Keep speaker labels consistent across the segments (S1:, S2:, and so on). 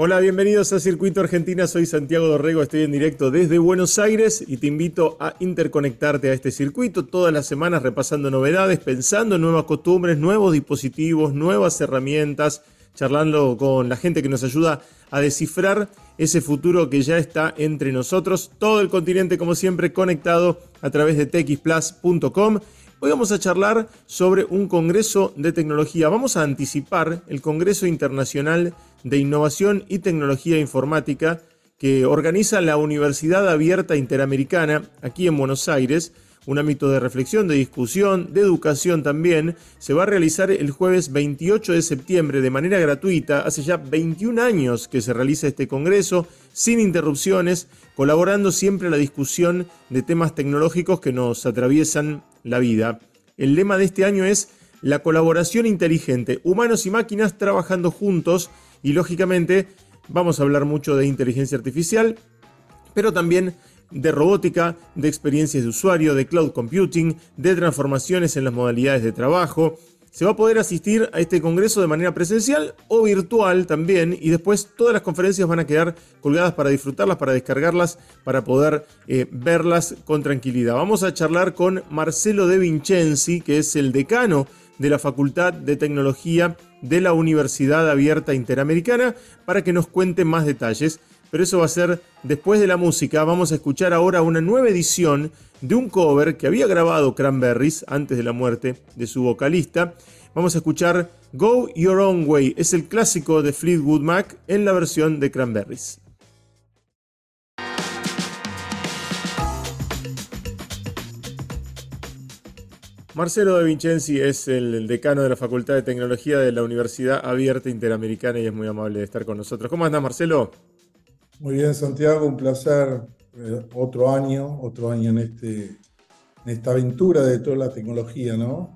S1: Hola, bienvenidos a Circuito Argentina. Soy Santiago Dorrego, estoy en directo desde Buenos Aires y te invito a interconectarte a este circuito todas las semanas repasando novedades, pensando en nuevas costumbres, nuevos dispositivos, nuevas herramientas, charlando con la gente que nos ayuda a descifrar ese futuro que ya está entre nosotros. Todo el continente, como siempre, conectado a través de txplus.com Hoy vamos a charlar sobre un congreso de tecnología. Vamos a anticipar el Congreso Internacional de Innovación y Tecnología Informática que organiza la Universidad Abierta Interamericana aquí en Buenos Aires. Un ámbito de reflexión, de discusión, de educación también. Se va a realizar el jueves 28 de septiembre de manera gratuita. Hace ya 21 años que se realiza este congreso, sin interrupciones, colaborando siempre a la discusión de temas tecnológicos que nos atraviesan la vida. El lema de este año es la colaboración inteligente, humanos y máquinas trabajando juntos y lógicamente vamos a hablar mucho de inteligencia artificial, pero también de robótica, de experiencias de usuario, de cloud computing, de transformaciones en las modalidades de trabajo, se va a poder asistir a este congreso de manera presencial o virtual también y después todas las conferencias van a quedar colgadas para disfrutarlas, para descargarlas, para poder eh, verlas con tranquilidad. Vamos a charlar con Marcelo De Vincenzi, que es el decano de la Facultad de Tecnología de la Universidad Abierta Interamericana, para que nos cuente más detalles pero eso va a ser después de la música. Vamos a escuchar ahora una nueva edición de un cover que había grabado Cranberries antes de la muerte de su vocalista. Vamos a escuchar Go Your Own Way, es el clásico de Fleetwood Mac en la versión de Cranberries. Marcelo De Vincenzi es el decano de la Facultad de Tecnología de la Universidad Abierta Interamericana y es muy amable de estar con nosotros. ¿Cómo anda Marcelo?
S2: Muy bien, Santiago, un placer. Eh, otro año, otro año en, este, en esta aventura de toda la tecnología, ¿no?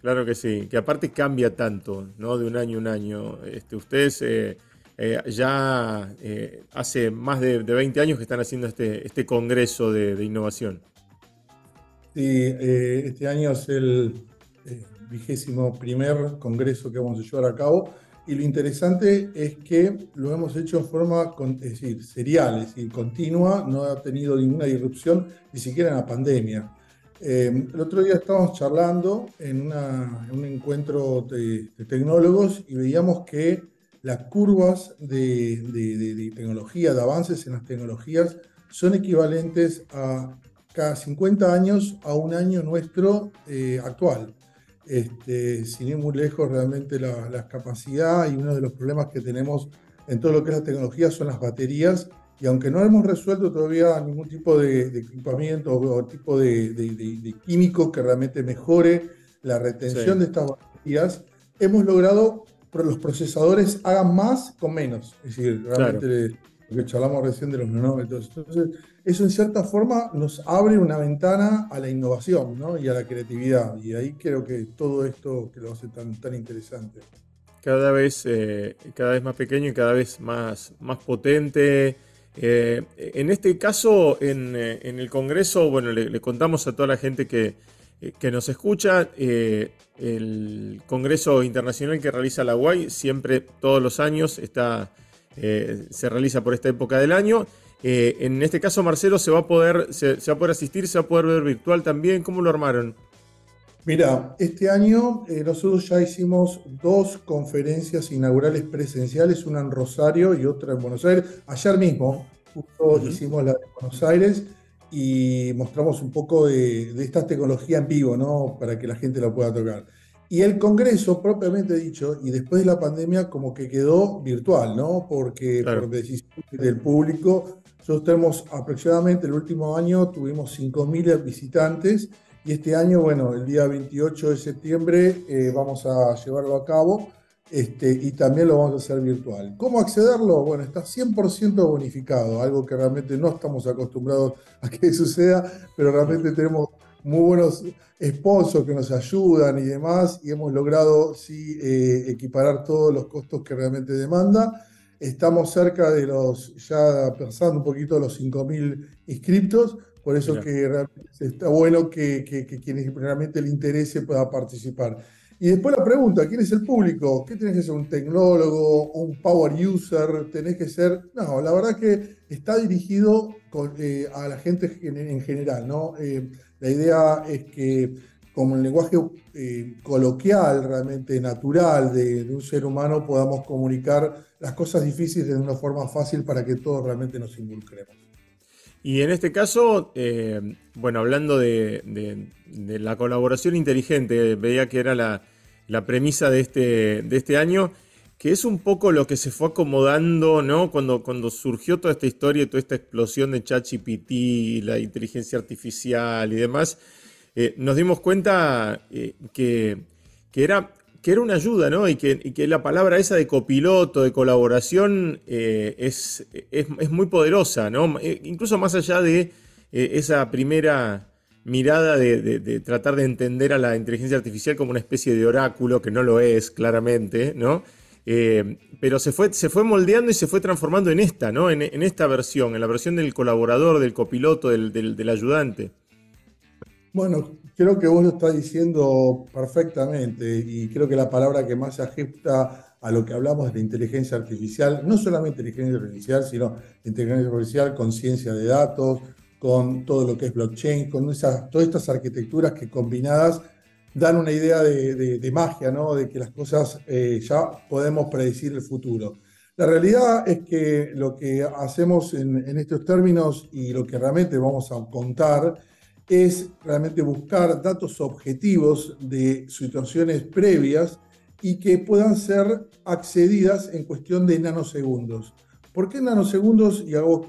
S1: Claro que sí, que aparte cambia tanto, ¿no? De un año a un año. Este, ustedes eh, eh, ya hace más de, 20 años que están haciendo este, este congreso de, innovación.
S2: Sí, este año es el vigésimo primer congreso que vamos a llevar a cabo y lo interesante es que lo hemos hecho en forma, es decir, serial, es decir, continua, no ha tenido ninguna disrupción, ni siquiera en la pandemia. Eh, el otro día estábamos charlando en, un encuentro de, tecnólogos y veíamos que las curvas de, tecnología, de avances en las tecnologías, son equivalentes a cada 50 años a un año nuestro eh, actual. Este, sin ir muy lejos, realmente la, la, capacidad y uno de los problemas que tenemos en todo lo que es la tecnología son las baterías. Y aunque no hemos resuelto todavía ningún tipo de, equipamiento o, tipo de, de, químico que realmente mejore la retención de estas baterías, hemos logrado que los procesadores hagan más con menos. Es decir, realmente lo que charlamos recién de los nanómetros. Entonces, eso en cierta forma nos abre una ventana a la innovación ¿no? y a la creatividad. Y ahí creo que todo esto que lo hace tan, tan interesante.
S1: Cada vez, eh, cada vez más pequeño y cada vez más, más potente. Eh, en este caso, en, eh, en, el Congreso, bueno, le, contamos a toda la gente que, que nos escucha, el Congreso Internacional que realiza la UAI siempre, todos los años, está, se realiza por esta época del año eh, en este caso, Marcelo, ¿se va, a poder, se, va a poder asistir, se va a poder ver virtual también? ¿Cómo lo armaron?
S2: Mira, este año eh, nosotros ya hicimos dos conferencias inaugurales presenciales, una en Rosario y otra en Buenos Aires. Ayer mismo justo hicimos la de Buenos Aires y mostramos un poco de, esta tecnología en vivo, ¿no? Para que la gente la pueda tocar. Y el Congreso, propiamente dicho, y después de la pandemia, como que quedó virtual, ¿no? Porque por decisión del público nosotros tenemos aproximadamente el último año tuvimos 5.000 visitantes y este año, bueno, el día 28 de septiembre eh, vamos a llevarlo a cabo este, y también lo vamos a hacer virtual. ¿Cómo accederlo? Bueno, está 100% bonificado, algo que realmente no estamos acostumbrados a que suceda, pero realmente tenemos muy buenos sponsors que nos ayudan y demás y hemos logrado sí eh, equiparar todos los costos que realmente demanda. Estamos cerca de los, ya pasando un poquito los 5.000 inscriptos, por eso que realmente está bueno que, que, quienes realmente le interese pueda participar. Y después la pregunta pregunta, ¿quién es el público? ¿Qué tenés que ser? ¿Un tecnólogo? ¿Un power user? ¿Tenés que ser...? No, la verdad que está dirigido eh, a la gente en, general, ¿no? Eh, la idea es que como el lenguaje eh, coloquial, realmente natural de, un ser humano, podamos comunicar las cosas difíciles de una forma fácil para que todos realmente nos involucremos.
S1: Y en este caso, eh, bueno, hablando de, la colaboración inteligente, veía que era la, premisa de este, de este año, que es un poco lo que se fue acomodando, ¿no? Cuando, cuando surgió toda esta historia, toda esta explosión de ChatGPT, la inteligencia artificial y demás, eh, nos dimos cuenta eh, que, era, que era una ayuda, ¿no? Y que, la palabra esa de copiloto, de colaboración, eh, es, es, muy poderosa, ¿no? incluso más allá de esa primera mirada de, tratar de entender a la inteligencia artificial como una especie de oráculo, que no lo es claramente, ¿no? Pero se fue, se fue moldeando y se fue transformando en esta, ¿no? En, esta versión, en la versión del colaborador, del copiloto, del, ayudante.
S2: Bueno, creo que vos lo estás diciendo perfectamente y creo que la palabra que más se ajusta a lo que hablamos de inteligencia artificial, no solamente inteligencia artificial, sino inteligencia artificial con ciencia de datos, con todo lo que es blockchain, con esas, todas estas arquitecturas que combinadas dan una idea de, magia, ¿no? de que las cosas eh, ya podemos predecir el futuro. La realidad es que lo que hacemos en, en estos términos y lo que realmente vamos a contar es realmente buscar datos objetivos de situaciones previas y que puedan ser accedidas en cuestión de nanosegundos. ¿Por qué nanosegundos? Y hago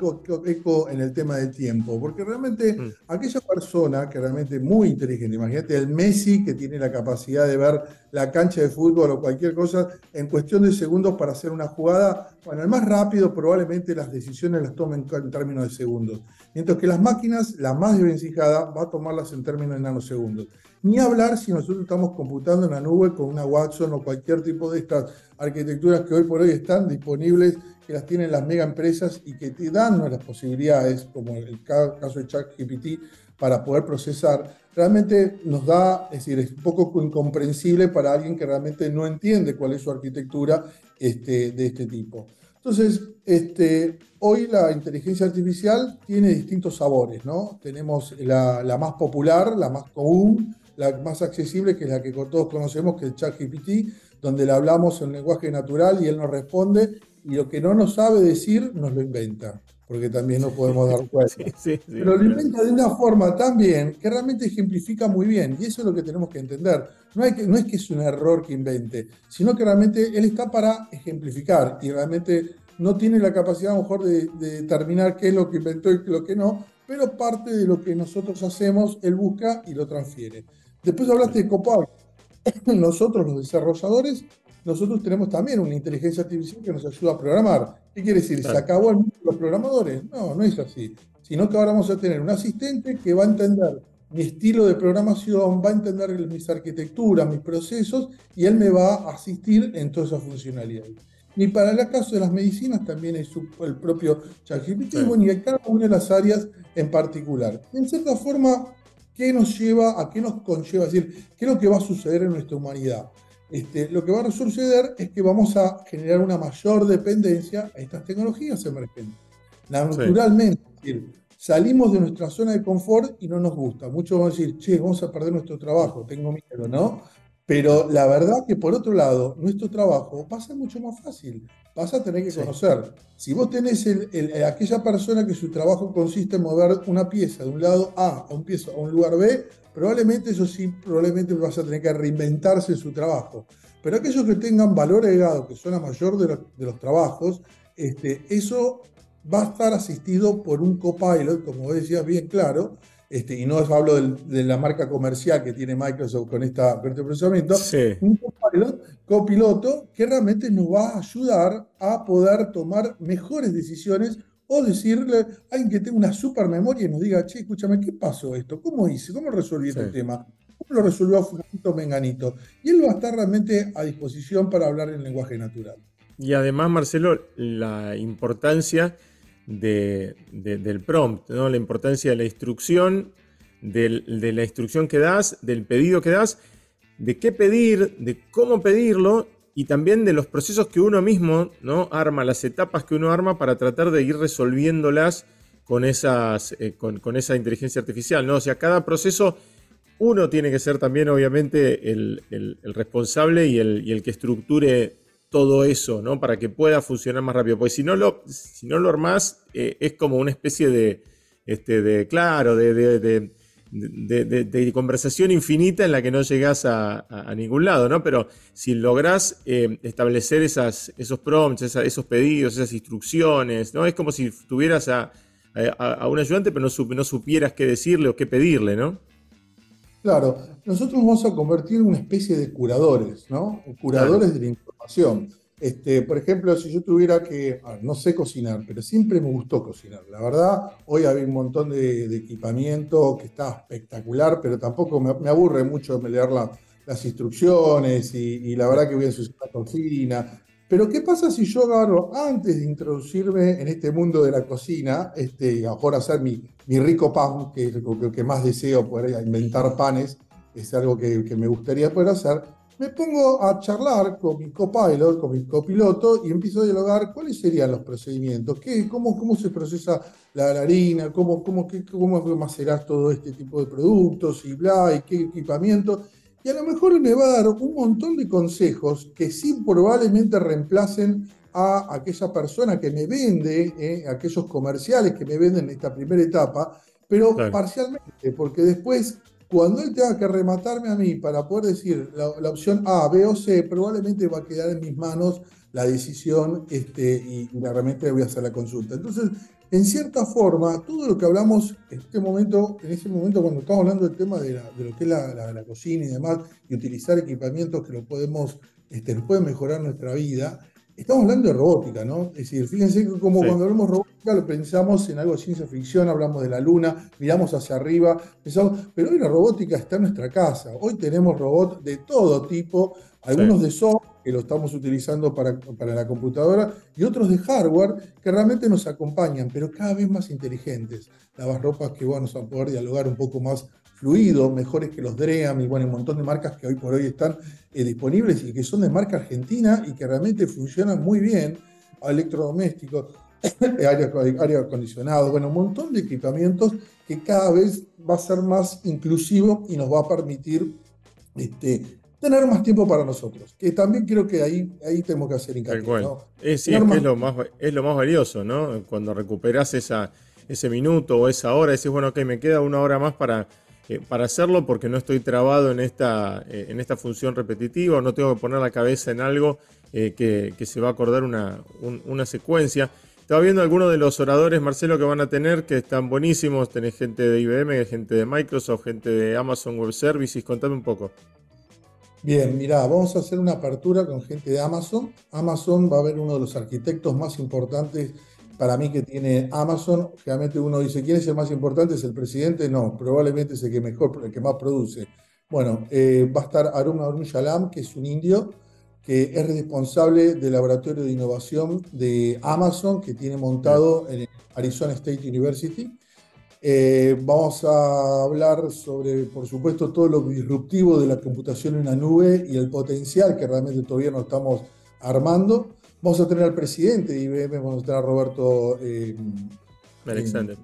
S2: eco en el tema del tiempo. Porque realmente mm. aquella persona que realmente es muy inteligente, imagínate el Messi que tiene la capacidad de ver la cancha de fútbol o cualquier cosa en cuestión de segundos para hacer una jugada, bueno, el más rápido probablemente las decisiones las tomen en términos de segundos. Mientras que las máquinas, la más desvencijada, va a tomarlas en términos de nanosegundos. Ni hablar si nosotros estamos computando en la nube con una Watson o cualquier tipo de estas arquitecturas que hoy por hoy están disponibles que las tienen las mega empresas y que te dan las posibilidades, como el caso de ChatGPT, para poder procesar, realmente nos da, es decir, es un poco incomprensible para alguien que realmente no entiende cuál es su arquitectura este, de este tipo. Entonces, este, hoy la inteligencia artificial tiene distintos sabores, ¿no? Tenemos la, la, más popular, la más común, la más accesible, que es la que todos conocemos, que es ChatGPT, donde le hablamos en lenguaje natural y él nos responde y lo que no nos sabe decir nos lo inventa, porque también nos podemos dar cuenta. Pero lo inventa de una forma tan bien que realmente ejemplifica muy bien, y eso es lo que tenemos que entender. No, hay que, no es que es un error que invente, sino que realmente él está para ejemplificar y realmente no tiene la capacidad a lo mejor de, determinar qué es lo que inventó y lo que no, pero parte de lo que nosotros hacemos, él busca y lo transfiere. Después hablaste de Copal. Nosotros los desarrolladores nosotros tenemos también una inteligencia artificial que nos ayuda a programar. ¿Qué quiere decir? ¿Se acabó el mundo de los programadores? No, no es así. Sino que ahora vamos a tener un asistente que va a entender mi estilo de programación, va a entender mis arquitecturas, mis procesos, y él me va a asistir en todas esas funcionalidades. Y para el caso de las medicinas también es el propio ChatGPT, y en cada una de las áreas en particular. En cierta forma, ¿qué nos lleva, a qué nos conlleva? Es decir, ¿qué es lo que va a suceder en nuestra humanidad? Este, lo que va a suceder es que vamos a generar una mayor dependencia a estas tecnologías emergentes. Naturalmente, salimos de nuestra zona de confort y no nos gusta. Muchos van a decir, che, vamos a perder nuestro trabajo, tengo miedo, ¿no? Pero la verdad que por otro lado, nuestro trabajo va a ser mucho más fácil. Vas a tener que conocer. Si vos tenés aquella persona que su trabajo consiste en mover una pieza de un lado A a un, pieza, a un lugar B, probablemente eso sí, probablemente vas a tener que reinventarse en su trabajo. Pero aquellos que tengan valor agregado, que son la mayor de los, trabajos, este, eso va a estar asistido por un copilot, como decías bien claro, este, y no hablo de la marca comercial que tiene Microsoft con, esta, este procesamiento, un copilot, copiloto que realmente nos va a ayudar a poder tomar mejores decisiones o decirle a alguien que tenga una super memoria y nos diga, che, escúchame, ¿qué pasó esto? ¿Cómo hice? ¿Cómo resolví este tema? ¿Cómo lo resolvió Fulanito Menganito? Y él va a estar realmente a disposición para hablar en lenguaje natural.
S1: Y además, Marcelo, la importancia del prompt, ¿no? la importancia de la instrucción, de la instrucción que das, del pedido que das, de qué pedir, de cómo pedirlo y también de los procesos que uno mismo ¿no? arma, las etapas que uno arma para tratar de ir resolviéndolas con, eh, esa inteligencia artificial. ¿no? O sea, cada proceso uno tiene que ser también obviamente el, responsable y el, y el, que estructure todo eso, ¿no? Para que pueda funcionar más rápido. Porque si no lo, si no lo armás, eh, es como una especie de, este, de claro, de, de de, conversación infinita en la que no llegas a, ningún lado, ¿no? Pero si lográs eh, establecer esas, esos prompts, esos pedidos, esas instrucciones, ¿no? Es como si tuvieras a, un ayudante, pero no, no, supieras qué decirle o qué pedirle, ¿no?
S2: Claro, nosotros vamos a convertir en una especie de curadores, ¿no? Curadores de la información. Este, por ejemplo, si yo tuviera que, ah, no sé cocinar, pero siempre me gustó cocinar. La verdad, hoy hay un montón de, equipamiento que está espectacular, pero tampoco me, aburre mucho leer las instrucciones y, la verdad que voy a ensuciar la cocina. Pero ¿qué pasa si yo agarro, antes de introducirme en este mundo de la cocina, este, ahora hacer mi, mi rico pan, que es lo que más deseo, poder inventar panes, es algo que, que me gustaría poder hacer, me pongo a charlar con mi copilot, con mi copiloto, y empiezo a dialogar cuáles serían los procedimientos, qué, cómo, cómo se procesa la, harina, cómo, cómo, qué, cómo macerar todo este tipo de productos y bla, y qué equipamiento. Y a lo mejor me va a dar un montón de consejos que sí probablemente reemplacen a aquella persona que me vende, eh, aquellos comerciales que me venden en esta primera etapa, pero parcialmente, porque después cuando él tenga que rematarme a mí para poder decir la, opción A, B o C, probablemente va a quedar en mis manos la decisión este, y, realmente voy a hacer la consulta. Entonces, en cierta forma, todo lo que hablamos en este momento, en ese momento cuando estamos hablando del tema de, lo que es la, cocina y demás, y utilizar equipamientos que lo podemos, este, nos pueden mejorar nuestra vida, Estamos hablando de robótica, ¿no? Es decir, fíjense que como cuando hablamos robótica lo pensamos en algo de ciencia ficción, hablamos de la luna, miramos hacia arriba, pensamos, pero hoy la robótica está en nuestra casa. Hoy tenemos robots de todo tipo, algunos de software que lo estamos utilizando para, para la computadora y otros de hardware que realmente nos acompañan, pero cada vez más inteligentes. Las ropas que vamos a poder dialogar un poco más fluido, mejores que los DREAM y bueno, un montón de marcas que hoy por hoy están eh, disponibles y que son de marca argentina y que realmente funcionan muy bien, electrodomésticos, aire, aire acondicionado, bueno, un montón de equipamientos que cada vez va a ser más inclusivo y nos va a permitir este, tener más tiempo para nosotros, que también creo que ahí, ahí tenemos que hacer hincapié.
S1: ¿no? Es, es, lo más, es lo más valioso, ¿no? Cuando recuperas esa, ese minuto o esa hora, decís, bueno, ok, me queda una hora más para eh, para hacerlo porque no estoy trabado en esta, eh, en esta función repetitiva, no tengo que poner la cabeza en algo eh, que, se va a acordar una, una secuencia. Estaba viendo algunos de los oradores, Marcelo, que van a tener, que están buenísimos. Tenés gente de IBM, gente de Microsoft, gente de Amazon Web Services. Contame un poco.
S2: Bien, mira, vamos a hacer una apertura con gente de Amazon. Amazon va a ver uno de los arquitectos más importantes para mí que tiene Amazon, realmente uno dice, ¿quién es el más importante? ¿Es el presidente? No, probablemente es el que mejor, el que más produce. Bueno, eh, va a estar Arun Arun Shalam, que es un indio, que es responsable del laboratorio de innovación de Amazon, que tiene montado en Arizona State University. Eh, vamos a hablar sobre, por supuesto, todo lo disruptivo de la computación en la nube y el potencial que realmente todavía no estamos armando. Vamos a tener al presidente de IBM, vamos a tener a Roberto
S1: eh, Alexander.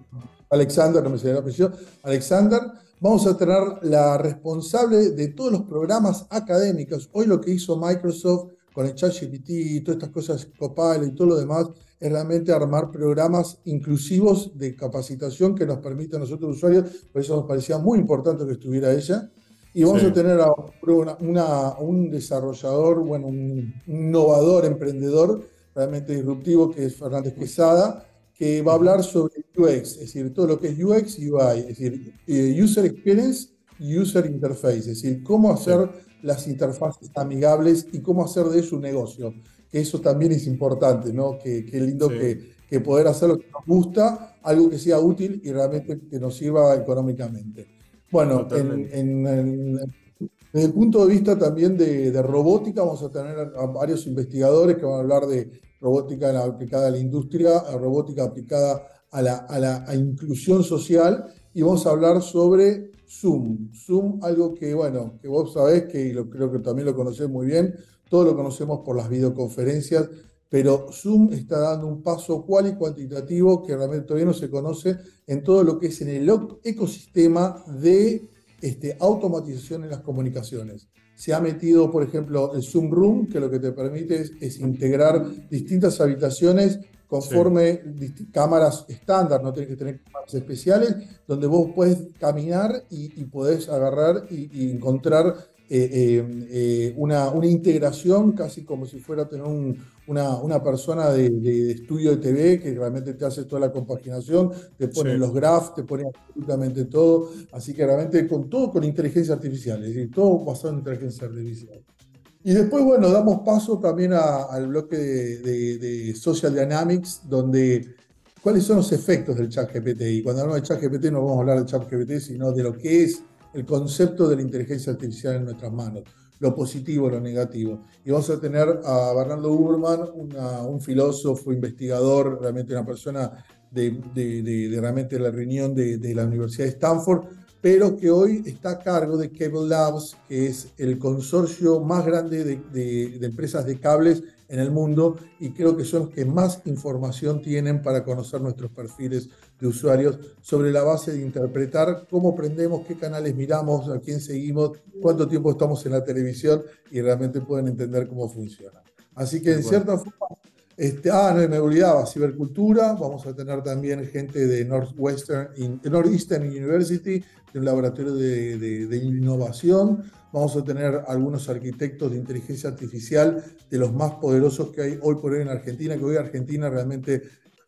S2: Alexander, no me sé la apellido. Alexander. Vamos a tener la responsable de todos los programas académicos. Hoy lo que hizo Microsoft con el ChatGPT y todas estas cosas, Copilot y todo lo demás, es realmente armar programas inclusivos de capacitación que nos permitan a nosotros usuarios. Por eso nos parecía muy importante que estuviera ella. Y vamos a tener a un desarrollador, bueno, un innovador, emprendedor, realmente disruptivo, que es Fernández Quesada, que va a hablar sobre UX, es decir, todo lo que es UX y UI, es decir, eh, User Experience User Interface, es decir, cómo hacer las interfaces amigables y cómo hacer de eso un negocio. Que eso también es importante, ¿no? Que, que lindo que, que poder hacer lo que nos gusta, algo que sea útil y realmente que nos sirva económicamente. Bueno, en, desde el punto de vista también de, robótica, vamos a tener a varios investigadores que van a hablar de robótica aplicada a la industria, robótica aplicada a la, a la inclusión social, y vamos a hablar sobre Zoom. Zoom, algo que, bueno, que vos sabés, que lo, creo que también lo conocés muy bien, todos lo conocemos por las videoconferencias, pero Zoom está dando un paso cual y cuantitativo que realmente todavía no se conoce en todo lo que es en el ecosistema de este, automatización en las comunicaciones. Se ha metido, por ejemplo, el Zoom Room, que lo que te permite es, integrar distintas habitaciones conforme cámaras estándar, no tienes que tener cámaras especiales, donde vos puedes caminar y, y podés agarrar y, y encontrar eh, eh, eh, una, una, integración casi como si fuera tener una, una, persona de, estudio de TV que realmente te hace toda la compaginación, te pone los graphs, te pone absolutamente todo, así que realmente con todo con inteligencia artificial, es decir, todo basado en inteligencia artificial. Y después, bueno, damos paso también al bloque de, de, Social Dynamics, donde cuáles son los efectos del chat GPT. Y cuando hablamos de chat GPT no vamos a hablar del chat GPT, sino de lo que es el concepto de la inteligencia artificial en nuestras manos, lo positivo, lo negativo. Y vamos a tener a Bernardo Uberman, un filósofo, investigador, realmente una persona de, de, realmente la reunión de, de, la Universidad de Stanford, pero que hoy está a cargo de Cable Labs, que es el consorcio más grande de, empresas de cables en el mundo y creo que son los que más información tienen para conocer nuestros perfiles de usuarios sobre la base de interpretar cómo aprendemos, qué canales miramos, a quién seguimos, cuánto tiempo estamos en la televisión y realmente pueden entender cómo funciona. Así que en cierta forma, este, ah, no, me olvidaba, cibercultura, vamos a tener también gente de Northwestern, Northeastern University, de un laboratorio de, de innovación, vamos a tener algunos arquitectos de inteligencia artificial de los más poderosos que hay hoy por hoy en Argentina, que hoy Argentina realmente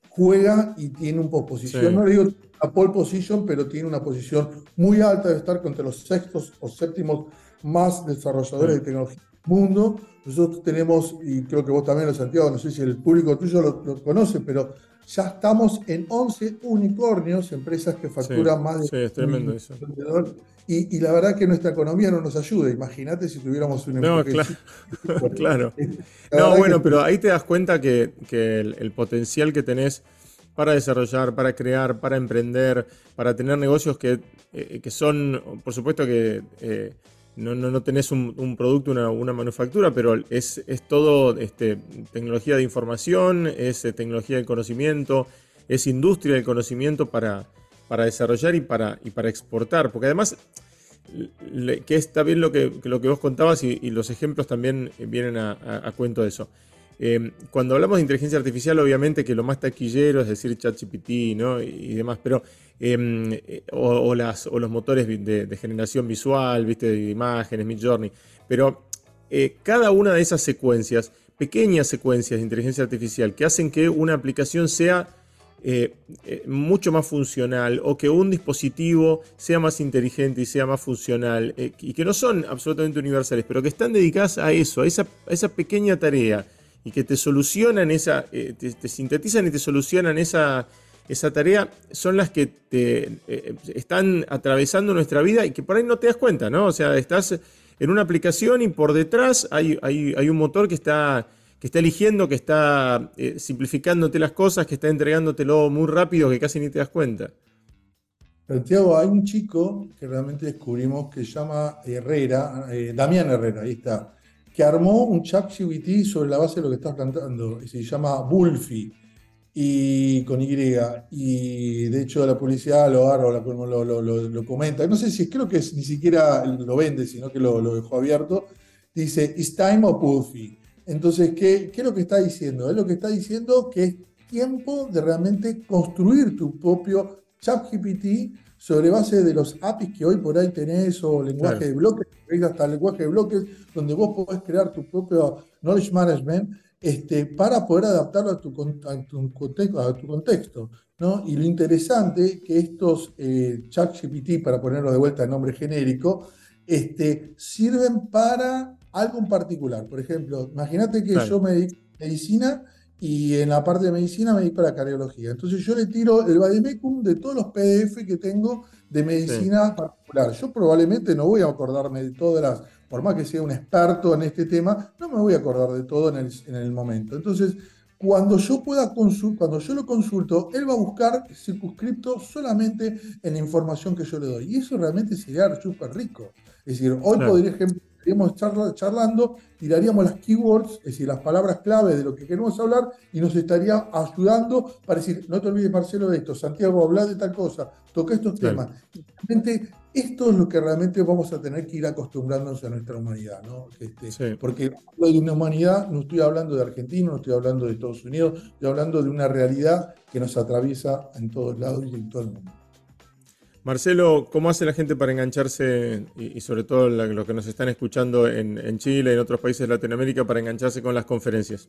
S2: juega y tiene un posición, no le digo a pole position, pero tiene una posición muy alta de estar entre los sextos o séptimos más desarrolladores de tecnología mundo. Nosotros tenemos, y creo que vos también, Santiago, no sé si el público tuyo lo, conoce, pero ya estamos en 11 unicornios, empresas que facturan más de...
S1: Sí, es tremendo eso.
S2: Y, la verdad que nuestra economía no nos ayuda. Imagínate si tuviéramos un
S1: No, claro. claro. No, bueno, pero ahí te das cuenta que, el, potencial que tenés para desarrollar, para crear, para emprender, para tener negocios que, eh, son, por supuesto que eh, no, no, tenés un, producto, una, manufactura, pero es, es todo este, tecnología de información, es eh, tecnología del conocimiento, es industria del conocimiento para para desarrollar y para, y para exportar. Porque además, que está bien lo que, lo que vos contabas y, los ejemplos también vienen a, cuento de eso. Em, cuando hablamos de inteligencia artificial, obviamente que lo más taquillero es decir ChatGPT ¿no? y, demás, pero em, o, las, o los motores de, generación visual, ¿viste? de imágenes, Midjourney, pero eh, cada una de esas secuencias, pequeñas secuencias de inteligencia artificial que hacen que una aplicación sea eh, eh, mucho más funcional o que un dispositivo sea más inteligente y sea más funcional eh, y que no son absolutamente universales, pero que están dedicadas a eso, a esa pequeña tarea y que te solucionan esa, te, sintetizan y te solucionan esa, esa tarea, son las que te están atravesando nuestra vida y que por ahí no te das cuenta, ¿no? O sea, estás en una aplicación y por detrás hay, hay, hay un motor que está que está eligiendo, que está eh, simplificándote las cosas, que está entregándotelo muy rápido, que casi ni te das cuenta.
S2: Santiago, hay un chico que realmente descubrimos que se llama Herrera, eh, Damián Herrera, ahí está, que armó un chat GBT sobre la base de lo que estás plantando, se llama Bulfi, y con Y, y de hecho la publicidad lo agarra, lo, lo, lo, comenta, no sé si creo que ni siquiera lo vende, sino que lo, dejó abierto, dice, It's time of Bulfi. Entonces, ¿qué, es lo que está diciendo? Es lo que está diciendo que es tiempo de realmente construir tu propio ChatGPT sobre base de los APIs que hoy por ahí tenés o lenguaje de bloques, hasta lenguaje de bloques, donde vos podés crear tu propio knowledge management este, para poder adaptarlo a tu, contexto, a tu contexto. ¿no? Y lo interesante que estos eh, ChatGPT, para ponerlo de vuelta en nombre genérico, este, sirven para algo en particular. Por ejemplo, imagínate que yo me dedico a medicina y en la parte de medicina me dedico a la cardiología. Entonces yo le tiro el vademecum de todos los PDF que tengo de medicina particular. Yo probablemente no voy a acordarme de todas las, por más que sea un experto en este tema, no me voy a acordar de todo en el, en el momento. Entonces, cuando yo pueda cuando yo lo consulto, él va a buscar circunscripto solamente en la información que yo le doy. Y eso realmente sería súper rico. Es decir, hoy podría, ejemplo, estaríamos charlando, tiraríamos las keywords, es decir, las palabras clave de lo que queremos hablar y nos estaría ayudando para decir, no te olvides Marcelo de esto, Santiago, habla de tal cosa, toca estos temas. realmente esto es lo que realmente vamos a tener que ir acostumbrándonos a nuestra humanidad, ¿no? Este, porque hablo de una humanidad, no estoy hablando de Argentina, no estoy hablando de Estados Unidos, estoy hablando de una realidad que nos atraviesa en todos lados y en todo el mundo.
S1: Marcelo, ¿cómo hace la gente para engancharse, y, sobre todo los que nos están escuchando en, Chile y en otros países de Latinoamérica, para engancharse con las conferencias?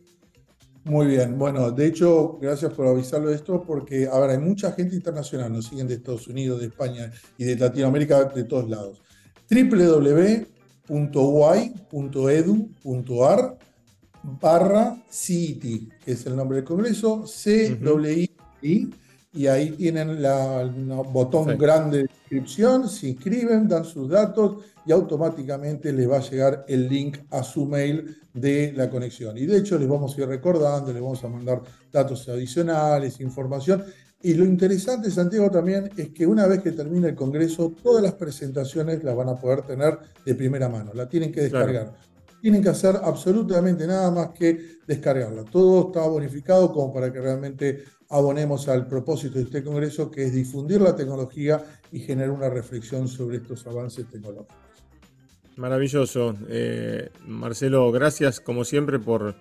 S2: Muy bien, bueno, de hecho, gracias por avisarlo de esto, porque ahora hay mucha gente internacional, nos siguen de Estados Unidos, de España y de Latinoamérica, de todos lados. www.uy.edu.ar barra CIT, que es el nombre del Congreso, C-I-I, y ahí tienen el botón grande de inscripción, se inscriben, dan sus datos y automáticamente les va a llegar el link a su mail de la conexión. Y de hecho les vamos a ir recordando, les vamos a mandar datos adicionales, información. Y lo interesante, Santiago, también es que una vez que termine el Congreso, todas las presentaciones las van a poder tener de primera mano, la tienen que descargar. Tienen que hacer absolutamente nada más que descargarla. Todo está bonificado como para que realmente abonemos al propósito de este Congreso, que es difundir la tecnología y generar una reflexión sobre estos avances tecnológicos.
S1: Maravilloso. Eh, Marcelo, gracias como siempre por,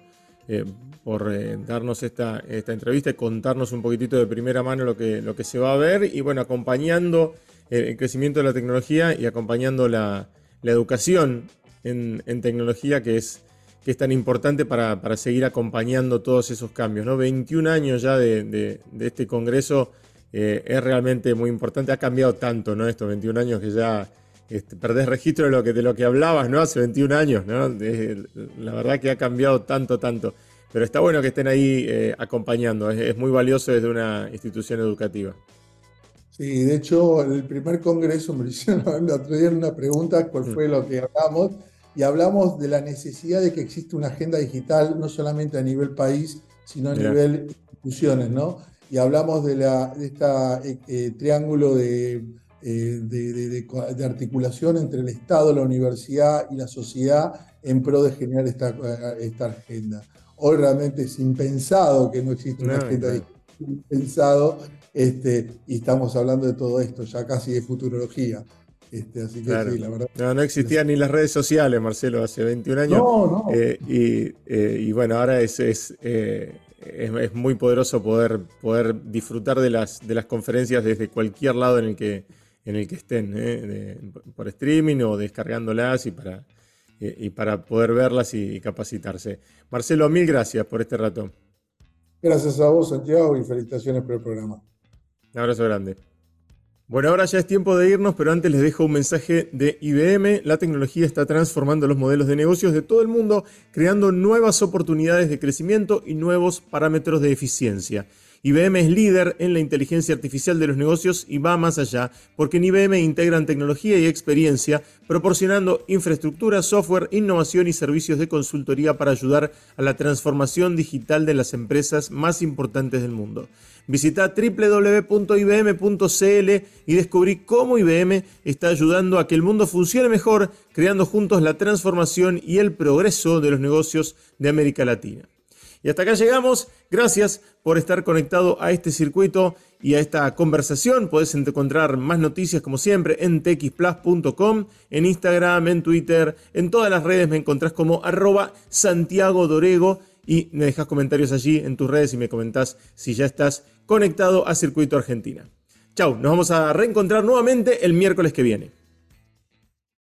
S1: eh, por eh, darnos esta, esta entrevista y contarnos un poquitito de primera mano lo que, lo que se va a ver y bueno, acompañando el crecimiento de la tecnología y acompañando la, educación en, tecnología que es que es tan importante para, seguir acompañando todos esos cambios. ¿no? 21 años ya de, este Congreso eh, es realmente muy importante. Ha cambiado tanto, ¿no? Estos 21 años que ya este, perdés registro de lo, que, de lo que hablabas, ¿no? Hace 21 años, ¿no? la verdad que ha cambiado tanto, tanto. Pero está bueno que estén ahí eh, acompañando. Es, muy valioso desde una institución educativa.
S2: Sí, de hecho, el primer congreso me hicieron el otro día una pregunta, ¿cuál fue lo que hablamos? y hablamos de la necesidad de que exista una agenda digital, no solamente a nivel país, sino a nivel instituciones, ¿no? Y hablamos de, la, este triángulo de, eh, de, articulación entre el Estado, la universidad y la sociedad en pro de generar esta, esta agenda. Hoy realmente es impensado que no exista una agenda digital, impensado, este, y estamos hablando de todo esto, ya casi de futurología. Este, así que sí, la verdad.
S1: No, no existían ni las redes sociales, Marcelo, hace 21 años. No, no. Eh, eh, y, bueno, ahora es, eh, es, es, muy poderoso poder, poder disfrutar de las, de las conferencias desde cualquier lado en el que, en el que estén, por streaming o descargándolas y para, y para poder verlas y capacitarse. Marcelo, mil gracias por este rato.
S2: Gracias a vos, Santiago, y felicitaciones por el programa.
S1: Un abrazo grande. Bueno, ahora ya es tiempo de irnos, pero antes les dejo un mensaje de IBM. La tecnología está transformando los modelos de negocios de todo el mundo, creando nuevas oportunidades de crecimiento y nuevos parámetros de eficiencia. IBM es líder en la inteligencia artificial de los negocios y va más allá, porque en IBM integran tecnología y experiencia, proporcionando infraestructura, software, innovación y servicios de consultoría para ayudar a la transformación digital de las empresas más importantes del mundo. Visita www.ibm.cl y descubrí cómo IBM está ayudando a que el mundo funcione mejor, creando juntos la transformación y el progreso de los negocios de América Latina. Y hasta acá llegamos. Gracias por estar conectado a este circuito y a esta conversación. Puedes encontrar más noticias como siempre en txplus.com, en Instagram, en Twitter, en todas las redes me encontrás como arroba Santiago Dorego y me dejas comentarios allí en tus redes y me comentás si ya estás conectado a Circuito Argentina. Chau, nos vamos a reencontrar nuevamente el miércoles que viene.